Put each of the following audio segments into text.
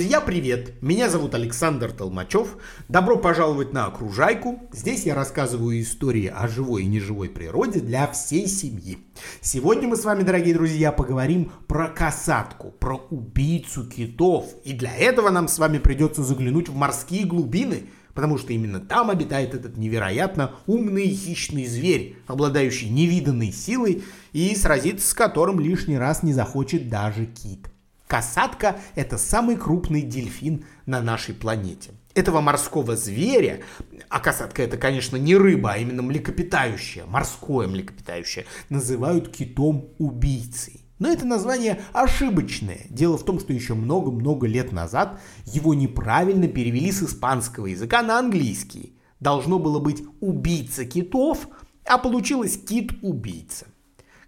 Друзья, привет! Меня зовут Александр Толмачев. Добро пожаловать на Окружайку. Здесь я рассказываю истории о живой и неживой природе для всей семьи. Сегодня мы с вами, дорогие друзья, поговорим про касатку, про убийцу китов. И для этого нам с вами придется заглянуть в морские глубины, потому что именно там обитает этот невероятно умный хищный зверь, обладающий невиданной силой и сразиться с которым лишний раз не захочет даже кит. Касатка – это самый крупный дельфин на нашей планете. Этого морского зверя, а касатка это, конечно, не рыба, а именно млекопитающее, морское млекопитающее, называют китом-убийцей. Но это название ошибочное. Дело в том, что еще много-много лет назад его неправильно перевели с испанского языка на английский. Должно было быть «убийца китов», а получилось «кит-убийца».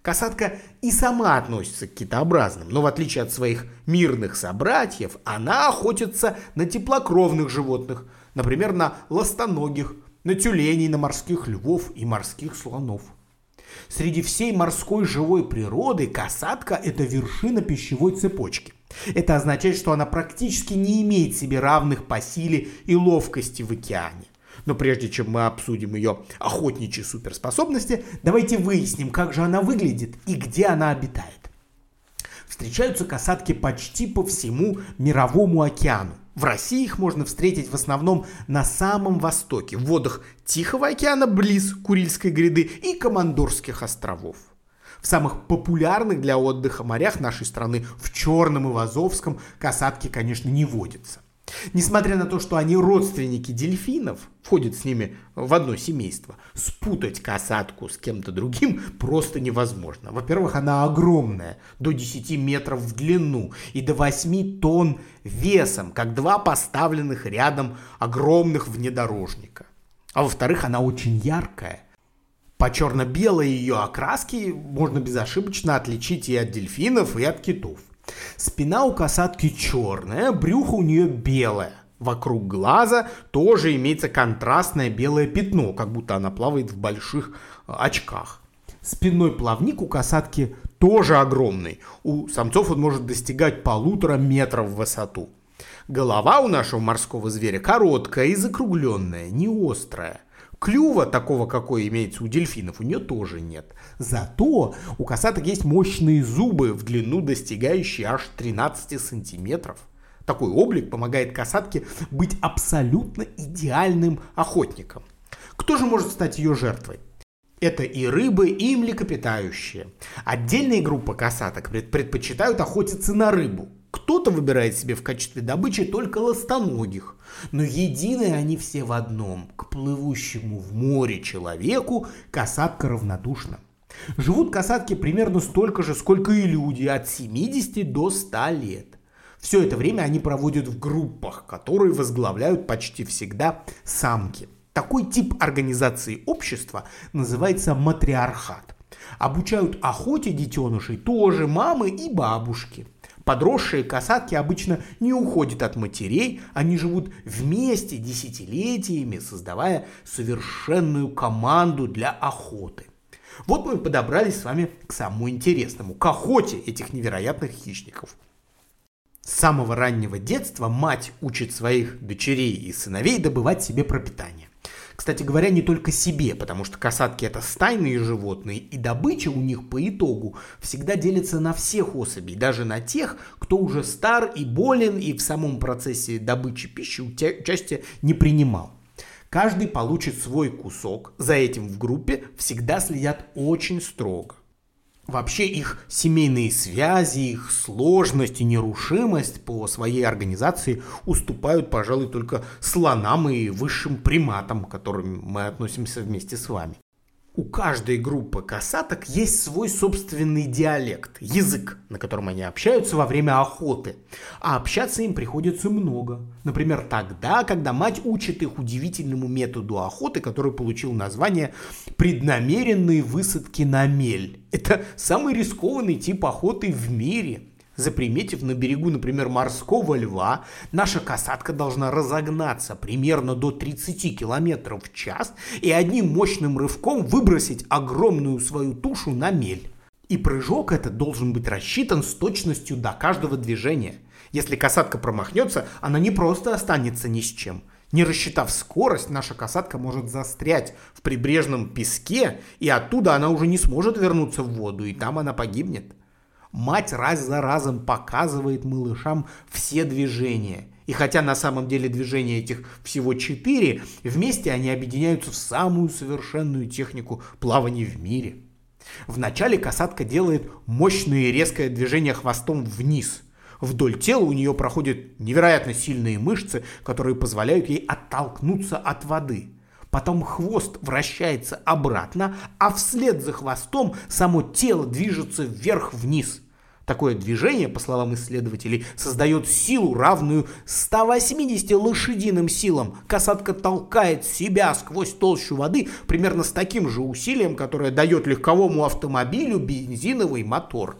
Касатка и сама относится к китообразным, но в отличие от своих мирных собратьев, она охотится на теплокровных животных, например, на ластоногих, на тюленей, на морских львов и морских слонов. Среди всей морской живой природы касатка – это вершина пищевой цепочки. Это означает, что она практически не имеет себе равных по силе и ловкости в океане. Но прежде чем мы обсудим ее охотничьи суперспособности, давайте выясним, как же она выглядит и где она обитает. Встречаются касатки почти по всему мировому океану. В России их можно встретить в основном на самом востоке, в водах Тихого океана близ Курильской гряды и Командорских островов. В самых популярных для отдыха морях нашей страны, в Черном и в Азовском, касатки, конечно, не водятся. Несмотря на то, что они родственники дельфинов, входят с ними в одно семейство, спутать касатку с кем-то другим просто невозможно. Во-первых, она огромная, до 10 метров в длину и до 8 тонн весом, как два поставленных рядом огромных внедорожника. А во-вторых, она очень яркая. По черно-белой ее окраске можно безошибочно отличить и от дельфинов, и от китов. Спина у касатки черная, брюхо у нее белое. Вокруг глаза тоже имеется контрастное белое пятно, как будто она плавает в больших э, очках. Спинной плавник у касатки тоже огромный. У самцов он может достигать полутора метров в высоту. Голова у нашего морского зверя короткая и закругленная, не острая. Клюва, такого, какой имеется у дельфинов, у нее тоже нет. Зато у касаток есть мощные зубы в длину, достигающие аж 13 сантиметров. Такой облик помогает касатке быть абсолютно идеальным охотником. Кто же может стать ее жертвой? Это и рыбы, и млекопитающие. Отдельные группы касаток предпочитают охотиться на рыбу. Кто-то выбирает себе в качестве добычи только ластоногих, но едины они все в одном. К плывущему в море человеку касатка равнодушна. Живут касатки примерно столько же, сколько и люди, от 70 до 100 лет. Все это время они проводят в группах, которые возглавляют почти всегда самки. Такой тип организации общества называется матриархат. Обучают охоте детенышей тоже мамы и бабушки. Подросшие касатки обычно не уходят от матерей, они живут вместе десятилетиями, создавая совершенную команду для охоты. Вот мы подобрались с вами к самому интересному, к охоте этих невероятных хищников. С самого раннего детства мать учит своих дочерей и сыновей добывать себе пропитание. Кстати говоря, не только себе, потому что касатки это стайные животные, и добыча у них по итогу всегда делится на всех особей, даже на тех, кто уже стар и болен, и в самом процессе добычи пищи участия не принимал. Каждый получит свой кусок, за этим в группе всегда следят очень строго. Вообще их семейные связи, их сложность и нерушимость по своей организации уступают, пожалуй, только слонам и высшим приматам, к которым мы относимся вместе с вами. У каждой группы касаток есть свой собственный диалект, язык, на котором они общаются во время охоты. А общаться им приходится много. Например, тогда, когда мать учит их удивительному методу охоты, который получил название «преднамеренные высадки на мель». Это самый рискованный тип охоты в мире – Заприметив на берегу, например, морского льва, наша касатка должна разогнаться примерно до 30 км в час и одним мощным рывком выбросить огромную свою тушу на мель. И прыжок этот должен быть рассчитан с точностью до каждого движения. Если касатка промахнется, она не просто останется ни с чем. Не рассчитав скорость, наша касатка может застрять в прибрежном песке, и оттуда она уже не сможет вернуться в воду, и там она погибнет. Мать раз за разом показывает малышам все движения. И хотя на самом деле движения этих всего четыре, вместе они объединяются в самую совершенную технику плавания в мире. Вначале касатка делает мощное и резкое движение хвостом вниз. Вдоль тела у нее проходят невероятно сильные мышцы, которые позволяют ей оттолкнуться от воды. Потом хвост вращается обратно, а вслед за хвостом само тело движется вверх-вниз. Такое движение, по словам исследователей, создает силу, равную 180 лошадиным силам. Касатка толкает себя сквозь толщу воды примерно с таким же усилием, которое дает легковому автомобилю бензиновый мотор.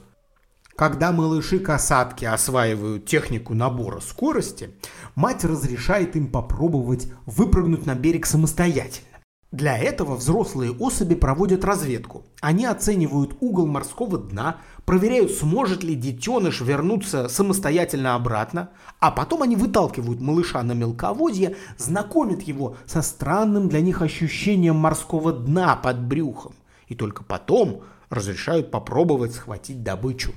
Когда малыши-касатки осваивают технику набора скорости, мать разрешает им попробовать выпрыгнуть на берег самостоятельно. Для этого взрослые особи проводят разведку. Они оценивают угол морского дна, проверяют, сможет ли детеныш вернуться самостоятельно обратно, а потом они выталкивают малыша на мелководье, знакомят его со странным для них ощущением морского дна под брюхом, и только потом разрешают попробовать схватить добычу.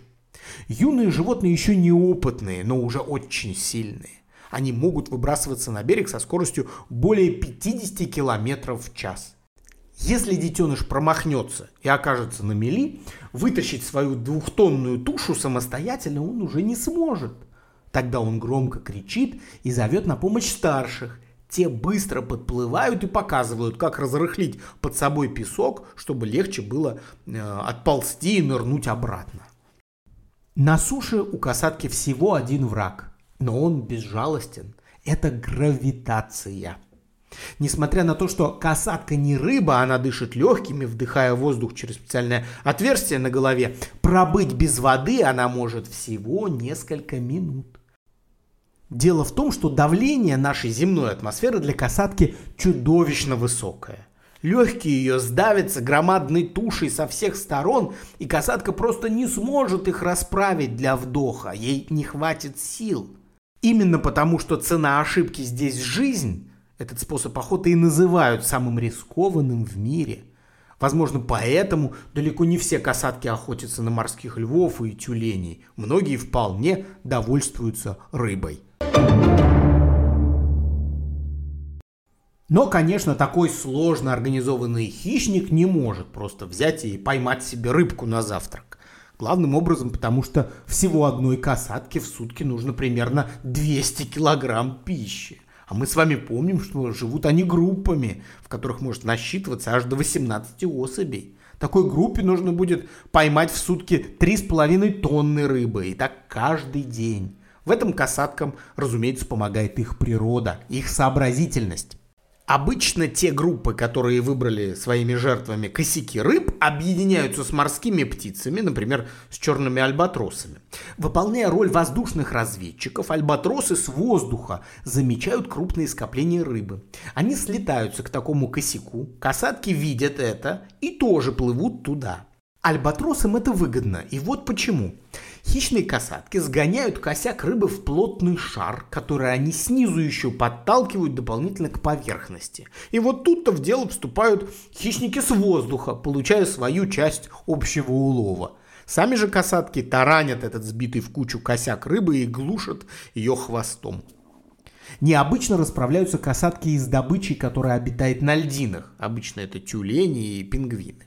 Юные животные еще неопытные, но уже очень сильные они могут выбрасываться на берег со скоростью более 50 км в час. Если детеныш промахнется и окажется на мели, вытащить свою двухтонную тушу самостоятельно он уже не сможет. Тогда он громко кричит и зовет на помощь старших. Те быстро подплывают и показывают, как разрыхлить под собой песок, чтобы легче было э, отползти и нырнуть обратно. На суше у касатки всего один враг но он безжалостен. Это гравитация. Несмотря на то, что касатка не рыба, она дышит легкими, вдыхая воздух через специальное отверстие на голове, пробыть без воды она может всего несколько минут. Дело в том, что давление нашей земной атмосферы для касатки чудовищно высокое. Легкие ее сдавятся громадной тушей со всех сторон, и касатка просто не сможет их расправить для вдоха, ей не хватит сил. Именно потому, что цена ошибки здесь жизнь, этот способ охоты и называют самым рискованным в мире. Возможно, поэтому далеко не все касатки охотятся на морских львов и тюленей. Многие вполне довольствуются рыбой. Но, конечно, такой сложно организованный хищник не может просто взять и поймать себе рыбку на завтрак. Главным образом, потому что всего одной касатке в сутки нужно примерно 200 килограмм пищи. А мы с вами помним, что живут они группами, в которых может насчитываться аж до 18 особей. Такой группе нужно будет поймать в сутки 3,5 тонны рыбы, и так каждый день. В этом касаткам, разумеется, помогает их природа, их сообразительность. Обычно те группы, которые выбрали своими жертвами косяки рыб, объединяются с морскими птицами, например, с черными альбатросами. Выполняя роль воздушных разведчиков, альбатросы с воздуха замечают крупные скопления рыбы. Они слетаются к такому косяку, касатки видят это и тоже плывут туда. Альбатросам это выгодно, и вот почему. Хищные касатки сгоняют косяк рыбы в плотный шар, который они снизу еще подталкивают дополнительно к поверхности. И вот тут-то в дело вступают хищники с воздуха, получая свою часть общего улова. Сами же касатки таранят этот сбитый в кучу косяк рыбы и глушат ее хвостом. Необычно расправляются касатки из добычи, которая обитает на льдинах. Обычно это тюлени и пингвины.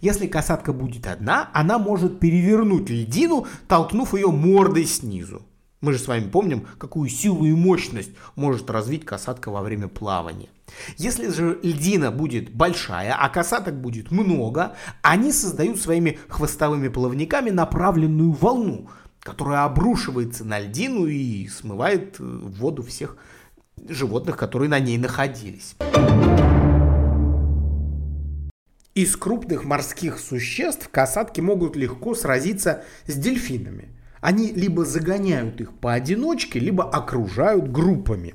Если касатка будет одна, она может перевернуть льдину, толкнув ее мордой снизу. Мы же с вами помним, какую силу и мощность может развить касатка во время плавания. Если же льдина будет большая, а касаток будет много, они создают своими хвостовыми плавниками направленную волну, которая обрушивается на льдину и смывает э, в воду всех животных, которые на ней находились. Из крупных морских существ касатки могут легко сразиться с дельфинами. Они либо загоняют их поодиночке, либо окружают группами.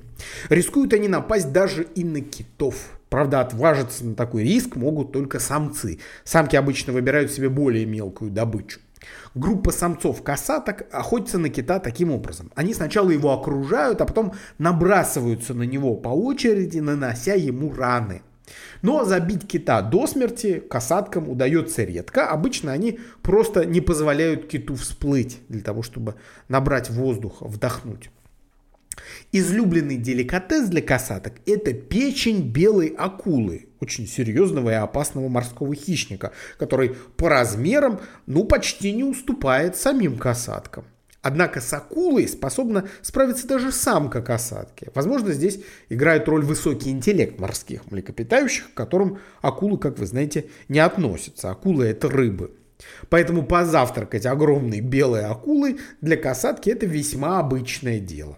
Рискуют они напасть даже и на китов. Правда, отважиться на такой риск могут только самцы. Самки обычно выбирают себе более мелкую добычу. Группа самцов-касаток охотится на кита таким образом. Они сначала его окружают, а потом набрасываются на него по очереди, нанося ему раны. Но забить кита до смерти касаткам удается редко. Обычно они просто не позволяют киту всплыть для того, чтобы набрать воздуха, вдохнуть. Излюбленный деликатес для касаток – это печень белой акулы, очень серьезного и опасного морского хищника, который по размерам ну почти не уступает самим касаткам. Однако с акулой способна справиться даже самка касатки. Возможно, здесь играет роль высокий интеллект морских млекопитающих, к которым акулы, как вы знаете, не относятся. Акулы – это рыбы. Поэтому позавтракать огромной белой акулой для касатки – это весьма обычное дело.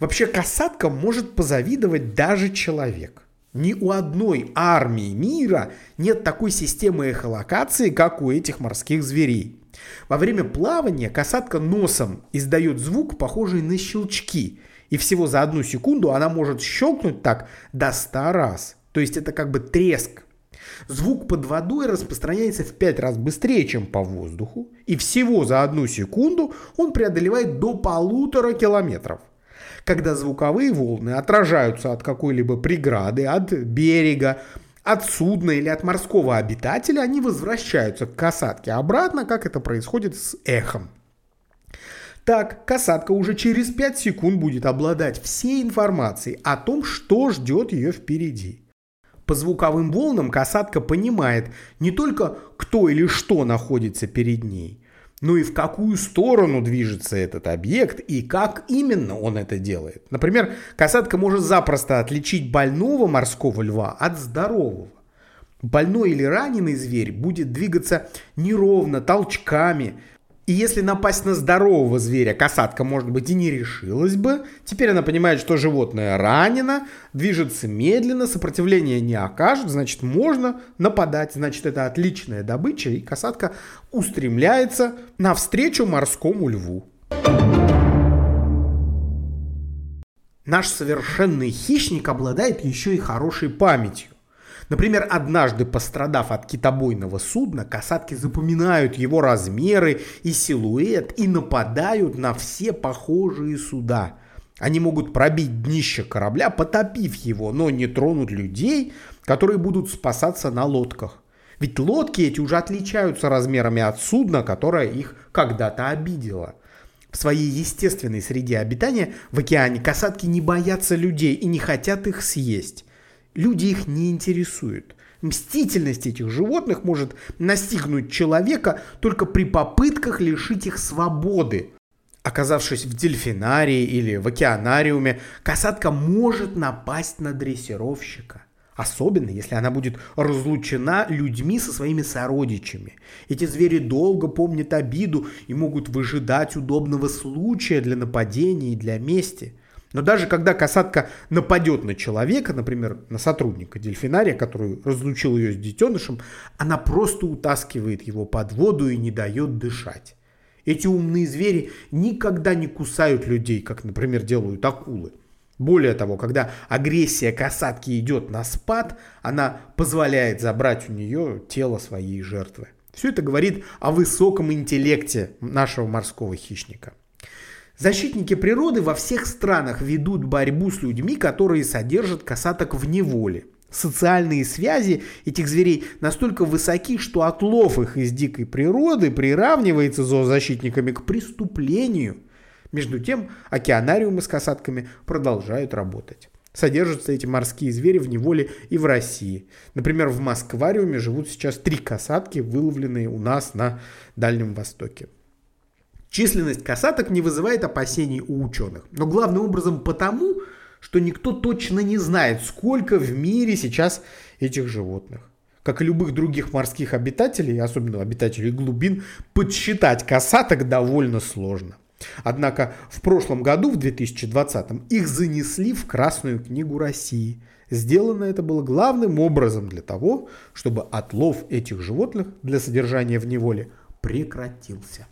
Вообще касаткам может позавидовать даже человек. Ни у одной армии мира нет такой системы эхолокации, как у этих морских зверей. Во время плавания касатка носом издает звук, похожий на щелчки. И всего за одну секунду она может щелкнуть так до 100 раз. То есть это как бы треск. Звук под водой распространяется в 5 раз быстрее, чем по воздуху. И всего за одну секунду он преодолевает до полутора километров когда звуковые волны отражаются от какой-либо преграды, от берега, от судна или от морского обитателя, они возвращаются к касатке обратно, как это происходит с эхом. Так, касатка уже через 5 секунд будет обладать всей информацией о том, что ждет ее впереди. По звуковым волнам касатка понимает не только кто или что находится перед ней, ну и в какую сторону движется этот объект и как именно он это делает. Например, касатка может запросто отличить больного морского льва от здорового. Больной или раненый зверь будет двигаться неровно, толчками, и если напасть на здорового зверя касатка, может быть, и не решилась бы, теперь она понимает, что животное ранено, движется медленно, сопротивления не окажет, значит, можно нападать, значит, это отличная добыча, и касатка устремляется навстречу морскому льву. Наш совершенный хищник обладает еще и хорошей памятью. Например, однажды пострадав от китобойного судна, касатки запоминают его размеры и силуэт и нападают на все похожие суда. Они могут пробить днище корабля, потопив его, но не тронут людей, которые будут спасаться на лодках. Ведь лодки эти уже отличаются размерами от судна, которое их когда-то обидело. В своей естественной среде обитания в океане касатки не боятся людей и не хотят их съесть. Люди их не интересуют. Мстительность этих животных может настигнуть человека только при попытках лишить их свободы. Оказавшись в дельфинарии или в океанариуме, касатка может напасть на дрессировщика. Особенно, если она будет разлучена людьми со своими сородичами. Эти звери долго помнят обиду и могут выжидать удобного случая для нападения и для мести. Но даже когда касатка нападет на человека, например, на сотрудника дельфинария, который разлучил ее с детенышем, она просто утаскивает его под воду и не дает дышать. Эти умные звери никогда не кусают людей, как, например, делают акулы. Более того, когда агрессия касатки идет на спад, она позволяет забрать у нее тело своей жертвы. Все это говорит о высоком интеллекте нашего морского хищника. Защитники природы во всех странах ведут борьбу с людьми, которые содержат касаток в неволе. Социальные связи этих зверей настолько высоки, что отлов их из дикой природы приравнивается зоозащитниками к преступлению. Между тем, океанариумы с касатками продолжают работать. Содержатся эти морские звери в неволе и в России. Например, в Москвариуме живут сейчас три касатки, выловленные у нас на Дальнем Востоке. Численность касаток не вызывает опасений у ученых. Но главным образом потому, что никто точно не знает, сколько в мире сейчас этих животных. Как и любых других морских обитателей, особенно обитателей глубин, подсчитать касаток довольно сложно. Однако в прошлом году, в 2020, их занесли в Красную книгу России. Сделано это было главным образом для того, чтобы отлов этих животных для содержания в неволе прекратился.